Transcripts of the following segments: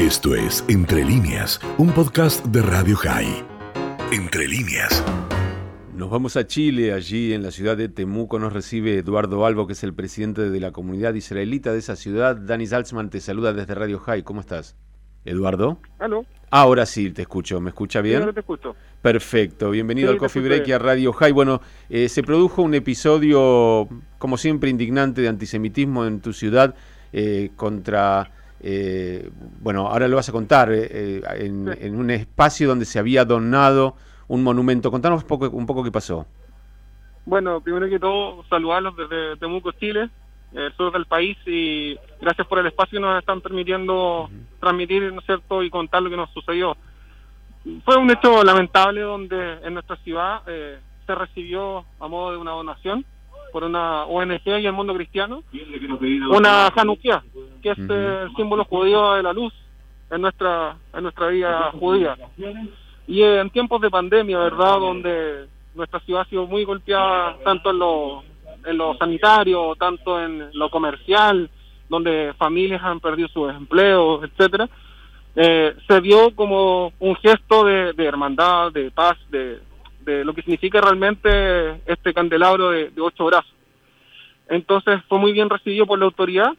Esto es Entre líneas, un podcast de Radio High. Entre líneas. Nos vamos a Chile, allí en la ciudad de Temuco nos recibe Eduardo Albo, que es el presidente de la comunidad israelita de esa ciudad. Dani Salzman te saluda desde Radio High. ¿Cómo estás? Eduardo. ¿Aló? Ahora sí, te escucho. ¿Me escucha bien? Sí, ahora te escucho. Perfecto. Bienvenido Sí, al Coffee Break y a Radio High. Bueno, eh, se produjo un episodio, como siempre, indignante de antisemitismo en tu ciudad eh, contra... eh, bueno, ahora lo vas a contar, eh, eh, en, en un espacio donde se había donado un monumento. Contanos un poco, un poco qué pasó. Bueno, primero que todo, saludarlos desde Temuco, Chile, el sur del país, y gracias por el espacio que nos están permitiendo transmitir, ¿no es cierto?, y contar lo que nos sucedió. Fue un hecho lamentable donde en nuestra ciudad eh, se recibió a modo de una donación por una ONG y el mundo cristiano, una Hanukkah, que es el símbolo judío de la luz en nuestra, en nuestra vida judía. Y en tiempos de pandemia, ¿verdad? Donde nuestra ciudad ha sido muy golpeada tanto en lo, en lo sanitario, tanto en lo comercial, donde familias han perdido sus empleos, etcétera, eh, se vio como un gesto de, de hermandad, de paz, de, de lo que significa realmente este candelabro de, de ocho brazos. Entonces fue muy bien recibido por la autoridad,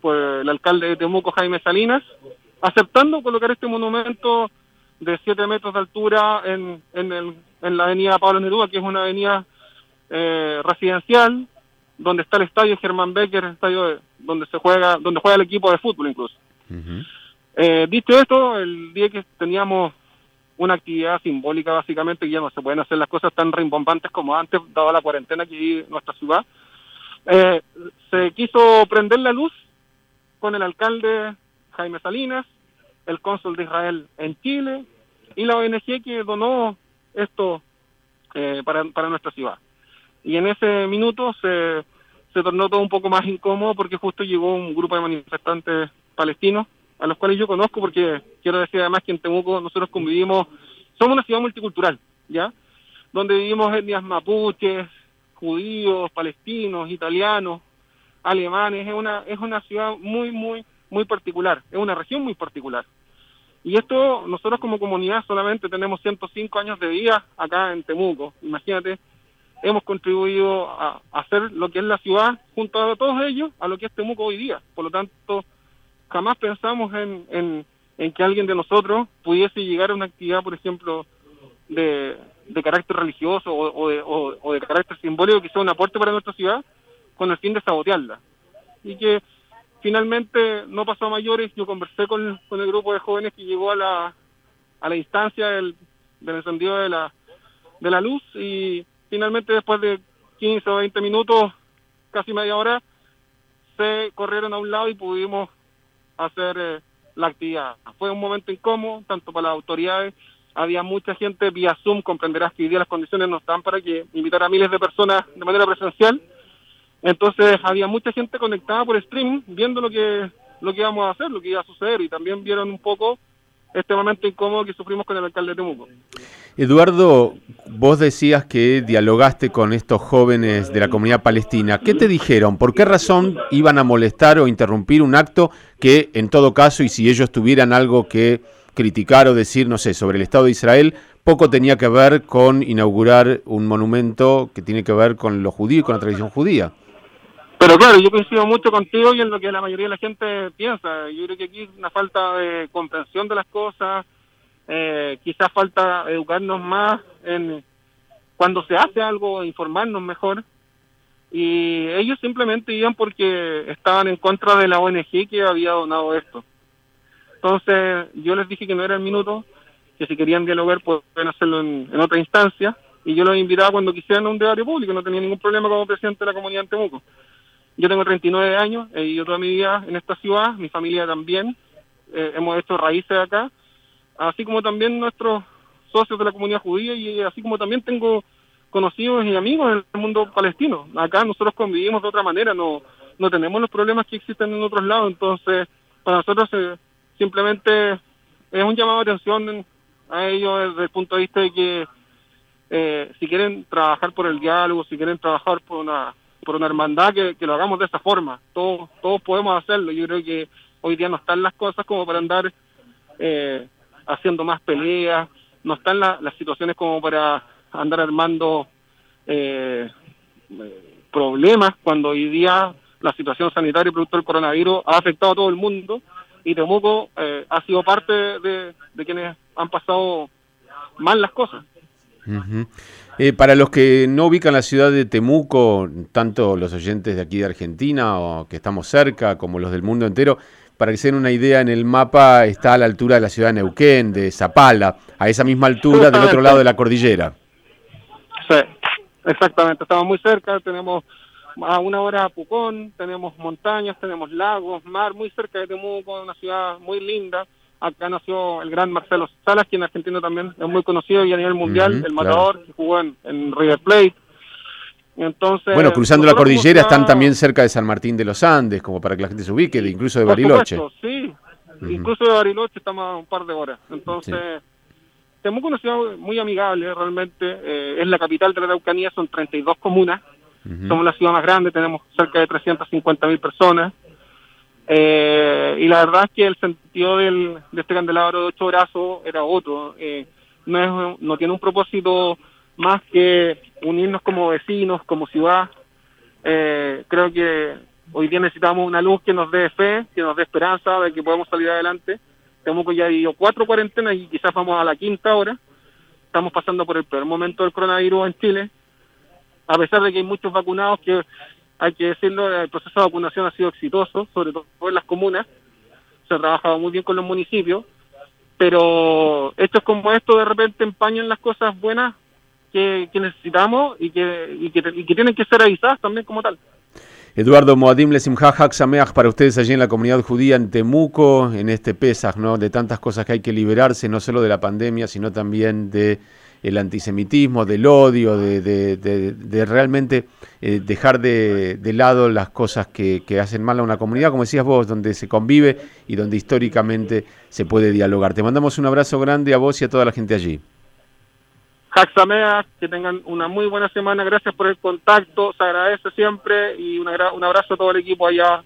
por el alcalde de Temuco, Jaime Salinas, aceptando colocar este monumento de 7 metros de altura en, en, el- en la avenida Pablo Neruda, que es una avenida eh, residencial, donde está el estadio Germán Becker, el estadio de- donde se juega, donde juega el equipo de fútbol incluso. Eh, dicho esto, el día que teníamos una actividad simbólica básicamente, que ya no se pueden hacer las cosas tan rimbombantes como antes, dada la cuarentena que vive nuestra ciudad, eh, se quiso prender la luz con el alcalde Jaime Salinas, el cónsul de Israel en Chile y la ONG que donó esto eh, para, para nuestra ciudad. Y en ese minuto se, se tornó todo un poco más incómodo porque justo llegó un grupo de manifestantes palestinos a los cuales yo conozco porque quiero decir además que en Temuco nosotros convivimos, somos una ciudad multicultural, ¿ya? Donde vivimos etnias mapuches, judíos, palestinos, italianos, alemanes, es una, es una ciudad muy, muy, muy particular, es una región muy particular. Y esto, nosotros como comunidad solamente tenemos 105 años de vida acá en Temuco, imagínate, hemos contribuido a, a hacer lo que es la ciudad junto a todos ellos, a lo que es Temuco hoy día. Por lo tanto, jamás pensamos en, en, que alguien de nosotros pudiese llegar a una actividad, por ejemplo, de, de carácter religioso o, o de, o de carácter simbólico que sea un aporte para nuestra ciudad con el fin de sabotearla. Y que finalmente no pasó a mayores. Yo conversé con, con el grupo de jóvenes que llegó a la, a la instancia del, del encendido de la, de la luz y finalmente después de 15 o 20 minutos, casi media hora, se corrieron a un lado y pudimos hacer eh, la actividad. Fue un momento incómodo, tanto para las autoridades, había mucha gente vía Zoom, comprenderás que hoy día las condiciones no están para que invitar a miles de personas de manera presencial, entonces había mucha gente conectada por streaming, viendo lo que lo que íbamos a hacer, lo que iba a suceder, y también vieron un poco este momento incómodo que sufrimos con el alcalde de Temuco. Eduardo, vos decías que dialogaste con estos jóvenes de la comunidad palestina. ¿Qué te dijeron? ¿Por qué razón iban a molestar o interrumpir un acto que, en todo caso, y si ellos tuvieran algo que criticar o decir, no sé, sobre el Estado de Israel, poco tenía que ver con inaugurar un monumento que tiene que ver con lo judío y con la tradición judía? Pero claro, yo coincido mucho contigo y en lo que la mayoría de la gente piensa. Yo creo que aquí es una falta de comprensión de las cosas, eh, quizás falta educarnos más en cuando se hace algo, informarnos mejor. Y ellos simplemente iban porque estaban en contra de la ONG que había donado esto. Entonces yo les dije que no era el minuto, que si querían dialogar pues, pueden hacerlo en, otra instancia. Y yo los invitaba cuando quisieran a un debate público, no tenía ningún problema como presidente de la comunidad en Temuco. Yo tengo 39 años, he vivido toda mi vida en esta ciudad, mi familia también, eh, hemos hecho raíces acá, así como también nuestros socios de la comunidad judía y así como también tengo conocidos y amigos en el mundo palestino. Acá nosotros convivimos de otra manera, no, no tenemos los problemas que existen en otros lados, entonces para nosotros eh, simplemente es un llamado de atención a ellos desde el punto de vista de que eh, si quieren trabajar por el diálogo, si quieren trabajar por una por una hermandad, que, lo hagamos de esa forma. Todos, todos podemos hacerlo. Yo creo que hoy día no están las cosas como para andar eh, haciendo más peleas, no están las situaciones como para andar armando eh, problemas cuando hoy día la situación sanitaria producto del coronavirus ha afectado a todo el mundo y Temuco eh, ha sido parte de, quienes han pasado mal las cosas. Eh, para los que no ubican la ciudad de Temuco, tanto los oyentes de aquí de Argentina o que estamos cerca, como los del mundo entero, para que se den una idea, en el mapa está a la altura de la ciudad de Neuquén, de Zapala, a esa misma altura del otro lado de la cordillera. Sí, exactamente, estamos muy cerca, tenemos a una hora a Pucón, tenemos montañas, tenemos lagos, mar, muy cerca de Temuco, una ciudad muy linda. Acá nació el gran Marcelo Salas, quien en Argentina también es muy conocido y a nivel mundial, el matador, que jugó en, River Plate. Entonces, bueno, cruzando la cordillera están también cerca de San Martín de los Andes, como para que la gente se ubique, incluso de Bariloche. sí, incluso de Bariloche estamos a un par de horas. Entonces, Temuco es una ciudad muy amigable, realmente. Eh, es la capital de la Araucanía, son 32 comunas. Somos la ciudad más grande, tenemos cerca de 350 mil personas. Eh, y la verdad es que el sentido del, de este candelabro de ocho brazos era otro. Eh, no, tiene un propósito más que unirnos como vecinos, como ciudad. Eh, creo que hoy día necesitamos una luz que nos dé fe, que nos dé esperanza de que podemos salir adelante. Tenemos ya vivido cuatro cuarentenas y quizás vamos a la quinta hora. Estamos pasando por el peor momento del coronavirus en Chile a pesar de que hay muchos vacunados que hay que decirlo, el proceso de vacunación ha sido exitoso, sobre todo en las comunas, se ha trabajado muy bien con los municipios, pero hechos como esto de repente empañan las cosas buenas que, necesitamos y que, y que, tienen que ser avisadas también como tal. Eduardo Moadim Lesimha Sameach para ustedes allí en la comunidad judía en Temuco, en este Pesaj, ¿no? De tantas cosas que hay que liberarse, no solo de la pandemia, sino también de el antisemitismo, del odio, de, de, realmente eh, dejar de, lado las cosas que, hacen mal a una comunidad, como decías vos, donde se convive y donde históricamente se puede dialogar. Te mandamos un abrazo grande a vos y a toda la gente allí. Jaxamea, que tengan una muy buena semana, gracias por el contacto, se agradece siempre y un abrazo a todo el equipo allá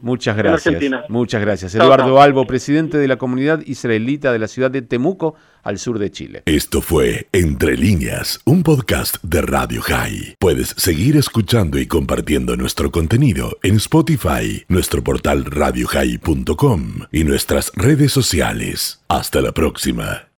Muchas gracias. Muchas gracias. Eduardo Albo, presidente de la comunidad israelita de la ciudad de Temuco, al sur de Chile. Esto fue Entre líneas, un podcast de Radio High. Puedes seguir escuchando y compartiendo nuestro contenido en Spotify, nuestro portal radiohigh.com y nuestras redes sociales. Hasta la próxima.